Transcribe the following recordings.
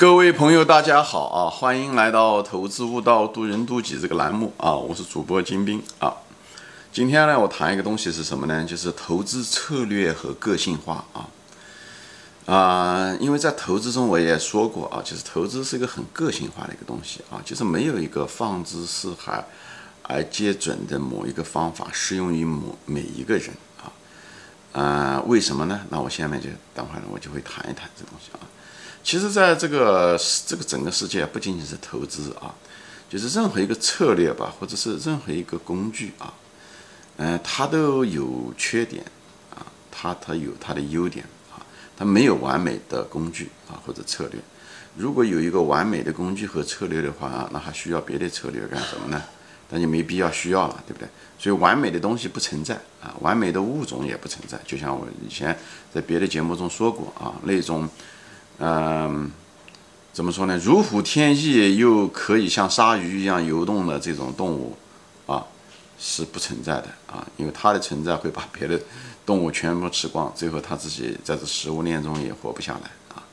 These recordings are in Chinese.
各位朋友，大家好啊！欢迎来到《投资悟道，渡人渡己》这个栏目啊！我是主播金兵啊。今天呢，我谈一个东西是什么呢？就是投资策略和个性化啊啊！因为在投资中我也说过啊，就是投资是一个很个性化的一个东西啊，就是没有一个放之四海而皆准的某一个方法适用于某每一个人啊啊！为什么呢？那我下面就等会儿呢，我就会谈一谈这东西啊。其实，在这个这个整个世界，不仅仅是投资啊，就是任何一个策略吧，或者是任何一个工具啊，嗯，它都有缺点啊，它它有它的优点啊，它没有完美的工具啊或者策略。如果有一个完美的工具和策略的话，那还需要别的策略干什么呢？那就没必要需要了，对不对？所以，完美的东西不存在啊，完美的物种也不存在。就像我以前在别的节目中说过啊，那种。嗯，怎么说呢？如虎添翼又可以像鲨鱼一样游动的这种动物，啊，是不存在的啊，因为它的存在会把别的动物全部吃光，最后它自己在这食物链中也活不下来啊。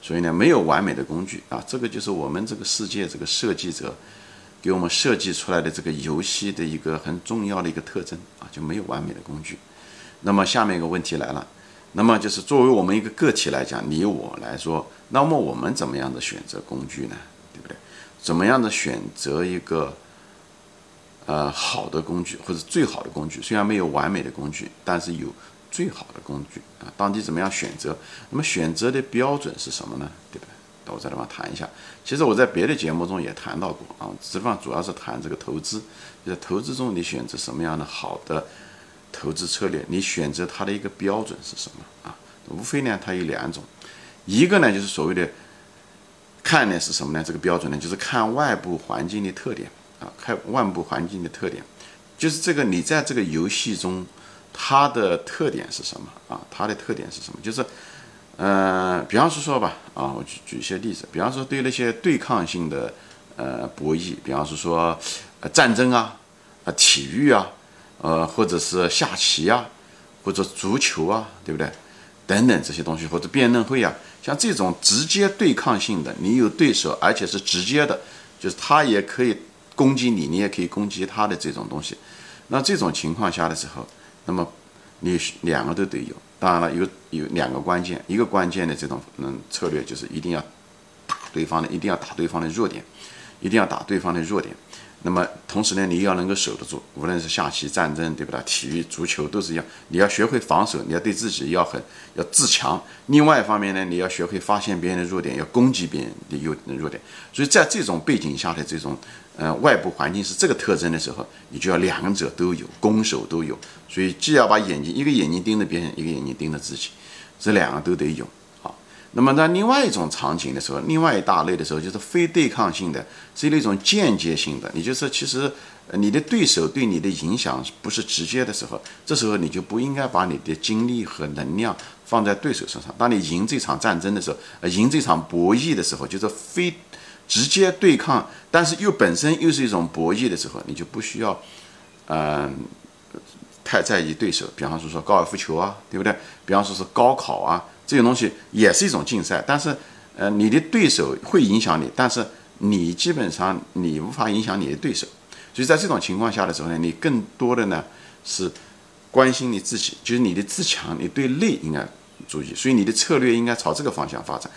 所以呢，没有完美的工具啊，这个就是我们这个世界这个设计者给我们设计出来的这个游戏的一个很重要的一个特征啊，就没有完美的工具。那么下面一个问题来了。那么就是作为我们一个个体来讲，你我来说，那么我们怎么样的选择工具呢？对不对？怎么样的选择一个呃好的工具或者最好的工具？虽然没有完美的工具，但是有最好的工具啊。到底怎么样选择？那么选择的标准是什么呢？对不对？那我在这方谈一下。其实我在别的节目中也谈到过啊，这方主要是谈这个投资，就在投资中你选择什么样的好的。投资策略，你选择它的一个标准是什么啊？无非呢，它有两种，一个呢就是所谓的看呢是什么呢？这个标准呢就是看外部环境的特点啊，看外部环境的特点，就是这个你在这个游戏中它的特点是什么啊？它的特点是什么？就是，呃，比方说说吧，啊，我举举一些例子，比方说对那些对抗性的呃博弈，比方说说战争啊，啊体育啊。呃，或者是下棋啊，或者足球啊，对不对？等等这些东西，或者辩论会啊，像这种直接对抗性的，你有对手，而且是直接的，就是他也可以攻击你，你也可以攻击他的这种东西。那这种情况下的时候，那么你两个都得有。当然了，有有两个关键，一个关键的这种嗯策略就是一定要打对方的，一定要打对方的弱点，一定要打对方的弱点。那么同时呢，你要能够守得住，无论是下棋、战争，对不对？体育、足球都是一样，你要学会防守，你要对自己要很要自强。另外一方面呢，你要学会发现别人的弱点，要攻击别人的优弱点。所以在这种背景下的这种呃外部环境是这个特征的时候，你就要两者都有，攻守都有。所以既要把眼睛一个眼睛盯着别人，一个眼睛盯着自己，这两个都得有。那么在另外一种场景的时候，另外一大类的时候，就是非对抗性的，是那种间接性的。也就是其实你的对手对你的影响不是直接的时候，这时候你就不应该把你的精力和能量放在对手身上。当你赢这场战争的时候，呃，赢这场博弈的时候，就是非直接对抗，但是又本身又是一种博弈的时候，你就不需要，嗯，太在意对手。比方说说高尔夫球啊，对不对？比方说是高考啊。这种东西也是一种竞赛，但是，呃，你的对手会影响你，但是你基本上你无法影响你的对手，所以在这种情况下的时候呢，你更多的呢是关心你自己，就是你的自强，你对内应该注意，所以你的策略应该朝这个方向发展，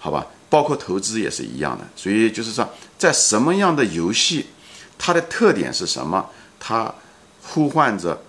好吧？包括投资也是一样的，所以就是说，在什么样的游戏，它的特点是什么，它呼唤着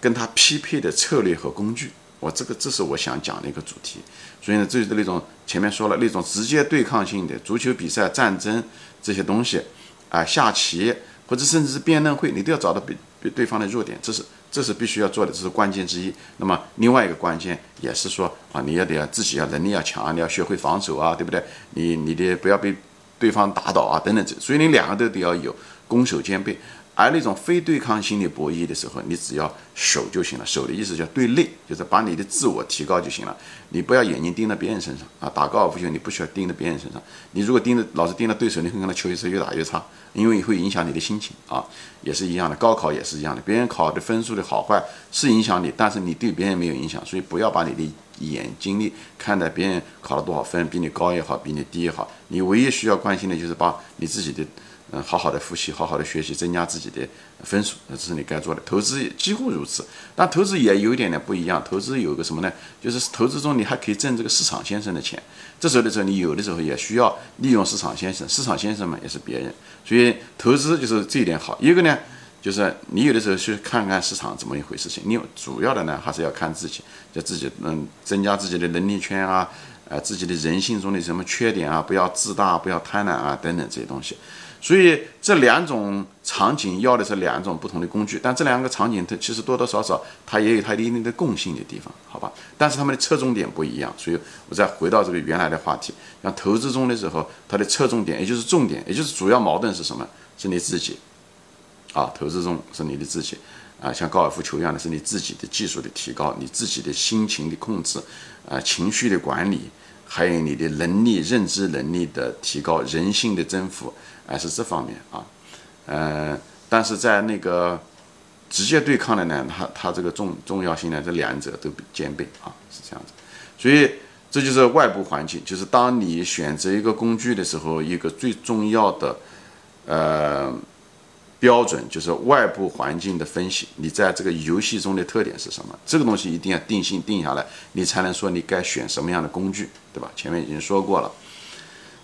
跟它匹配的策略和工具。我这个这是我想讲的一个主题，所以呢，这就是那种前面说了那种直接对抗性的足球比赛、战争这些东西，啊，下棋或者甚至是辩论会，你都要找到比比对方的弱点，这是这是必须要做的，这是关键之一。那么另外一个关键也是说啊，你要得要自己要能力要强，你要学会防守啊，对不对？你你的不要被对方打倒啊，等等这，所以你两个都得要有攻守兼备。而那种非对抗心理博弈的时候，你只要守就行了。守的意思叫对内，就是把你的自我提高就行了。你不要眼睛盯在别人身上啊！打高尔夫球，你不需要盯在别人身上。你如果盯着老是盯着对手，你会看到球是越打越差，因为会影响你的心情啊。也是一样的，高考也是一样的，别人考的分数的好坏是影响你，但是你对别人没有影响，所以不要把你的眼睛力看在别人考了多少分，比你高也好，比你低也好，你唯一需要关心的就是把你自己的。嗯，好好的复习，好好的学习，增加自己的分数，这是你该做的。投资几乎如此，但投资也有一点点不一样。投资有个什么呢？就是投资中你还可以挣这个市场先生的钱。这时候的时候，你有的时候也需要利用市场先生。市场先生嘛，也是别人。所以投资就是这一点好。一个呢，就是你有的时候去看看市场怎么一回事情。你主要的呢，还是要看自己，就自己能增加自己的能力圈啊，呃，自己的人性中的什么缺点啊，不要自大，不要贪婪啊，等等这些东西。所以这两种场景要的是两种不同的工具，但这两个场景它其实多多少少它也有它一定的共性的地方，好吧？但是它们的侧重点不一样，所以我再回到这个原来的话题，像投资中的时候，它的侧重点也就是重点，也就是主要矛盾是什么？是你自己啊，投资中是你的自己啊，像高尔夫球一样的是你自己的技术的提高，你自己的心情的控制啊，情绪的管理，还有你的能力、认知能力的提高，人性的征服。还是这方面啊，呃，但是在那个直接对抗的呢，它它这个重重要性呢，这两者都兼备啊，是这样子。所以这就是外部环境，就是当你选择一个工具的时候，一个最重要的呃标准就是外部环境的分析。你在这个游戏中的特点是什么？这个东西一定要定性定下来，你才能说你该选什么样的工具，对吧？前面已经说过了。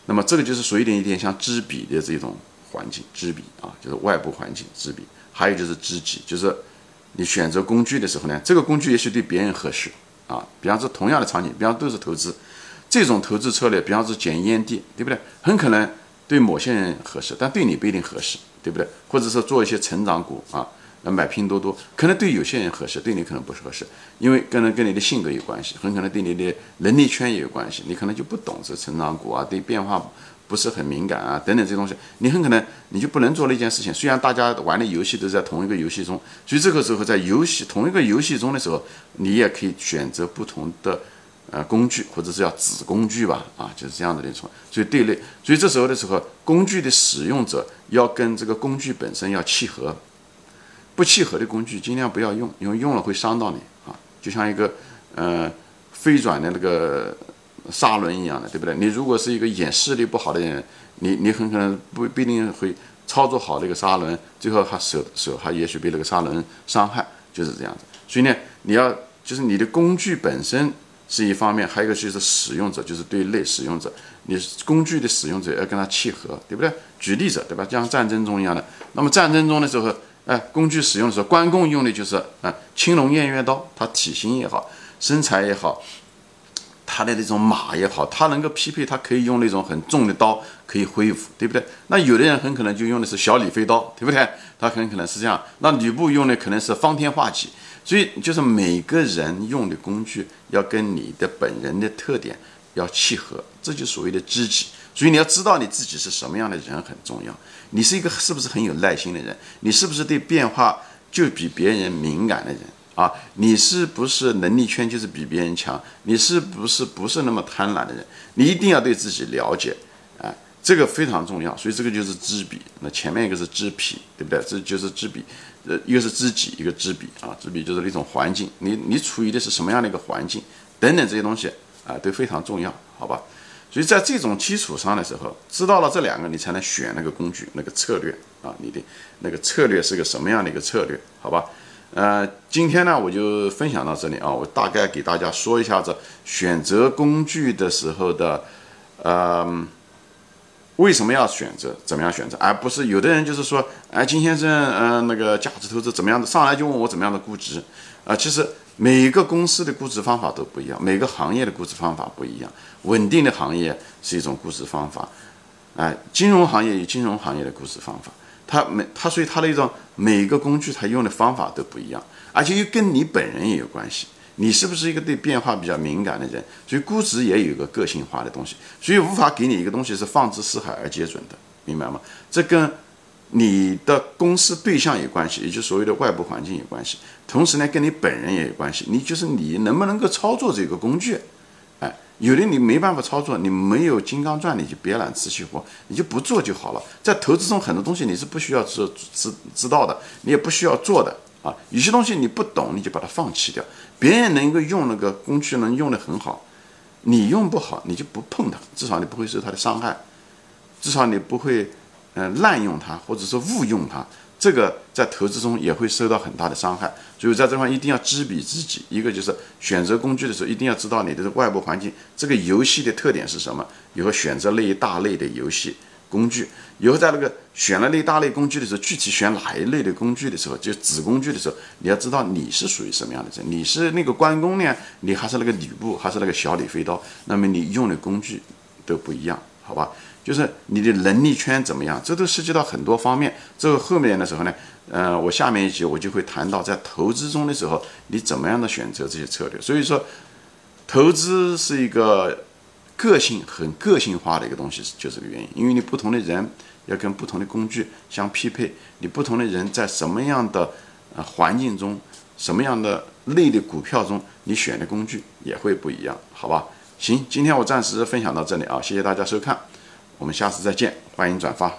那么这个就是属于一点一点像知彼的这种环境，知彼啊，就是外部环境知彼。还有就是知己，就是你选择工具的时候呢，这个工具也许对别人合适啊。比方说同样的场景，比方都是投资，这种投资策略，比方说捡烟蒂，对不对？很可能对某些人合适，但对你不一定合适，对不对？或者说做一些成长股啊。那买拼多多，可能对有些人合适，对你可能不合适，因为可能跟你的性格有关系，很可能对你的能力圈也有关系，你可能就不懂这成长股啊，对变化不是很敏感啊，等等这些东西，你很可能你就不能做那件事情。虽然大家玩的游戏都在同一个游戏中，所以这个时候在游戏同一个游戏中的时候，你也可以选择不同的呃工具，或者是叫子工具吧，啊，就是这样的那种。所以对类，所以这时候的时候，工具的使用者要跟这个工具本身要契合。不契合的工具尽量不要用，因为用了会伤到你啊，就像一个呃飞转的那个砂轮一样的，对不对？你如果是一个眼视力不好的人，你你很可能不不一定会操作好这个砂轮，最后他手手还也许被那个砂轮伤害，就是这样子。所以呢，你要就是你的工具本身是一方面，还有一个就是使用者，就是对内使用者，你工具的使用者要跟他契合，对不对？举例子，对吧？像战争中一样的，那么战争中的时候。哎，工具使用的时候，关公用的就是啊青龙偃月刀，它体型也好，身材也好，他的那种马也好，他能够匹配，他可以用那种很重的刀可以恢复，对不对？那有的人很可能就用的是小李飞刀，对不对？他很可能是这样。那吕布用的可能是方天画戟，所以就是每个人用的工具要跟你的本人的特点要契合，这就所谓的知己。所以你要知道你自己是什么样的人很重要。你是一个是不是很有耐心的人？你是不是对变化就比别人敏感的人啊？你是不是能力圈就是比别人强？你是不是不是那么贪婪的人？你一定要对自己了解啊，这个非常重要。所以这个就是知彼。那前面一个是知彼，对不对？这就是知彼，呃，一个是知己，一个知彼啊。知彼就是一种环境，你你处于的是什么样的一个环境等等这些东西啊，都非常重要，好吧？所以在这种基础上的时候，知道了这两个，你才能选那个工具、那个策略啊。你的那个策略是个什么样的一个策略？好吧？呃，今天呢，我就分享到这里啊。我大概给大家说一下子选择工具的时候的，呃，为什么要选择，怎么样选择，而不是有的人就是说，哎，金先生，嗯，那个价值投资怎么样的，上来就问我怎么样的估值啊？其实。每个公司的估值方法都不一样，每个行业的估值方法不一样。稳定的行业是一种估值方法，哎，金融行业有金融行业的估值方法，它每它所以它的一种每个工具它用的方法都不一样，而且又跟你本人也有关系。你是不是一个对变化比较敏感的人？所以估值也有一个个性化的东西，所以无法给你一个东西是放之四海而皆准的，明白吗？这跟你的公司对象有关系，也就所谓的外部环境有关系，同时呢，跟你本人也有关系。你就是你能不能够操作这个工具？有的你没办法操作，你没有金刚钻，你就别揽瓷器活，你就不做就好了。在投资中，很多东西你是不需要知知知道的，你也不需要做的啊。有些东西你不懂，你就把它放弃掉。别人能够用那个工具能用得很好，你用不好，你就不碰它，至少你不会受它的伤害，至少你不会。嗯，滥用它或者说误用它，这个在投资中也会受到很大的伤害。所以在这方一定要知彼知己。一个就是选择工具的时候，一定要知道你的外部环境，这个游戏的特点是什么。以后选择那一大类的游戏工具，以后在那个选了那一大类工具的时候，具体选哪一类的工具的时候，就子工具的时候，你要知道你是属于什么样的人。你是那个关公呢，你还是那个吕布，还是那个小李飞刀？那么你用的工具都不一样，好吧？就是你的能力圈怎么样，这都涉及到很多方面。这个后面的时候呢，呃，我下面一集我就会谈到，在投资中的时候，你怎么样的选择这些策略。所以说，投资是一个个性很个性化的一个东西，就这个原因。因为你不同的人要跟不同的工具相匹配，你不同的人在什么样的呃环境中，什么样的类的股票中，你选的工具也会不一样，好吧？行，今天我暂时分享到这里啊，谢谢大家收看。我们下次再见，欢迎转发。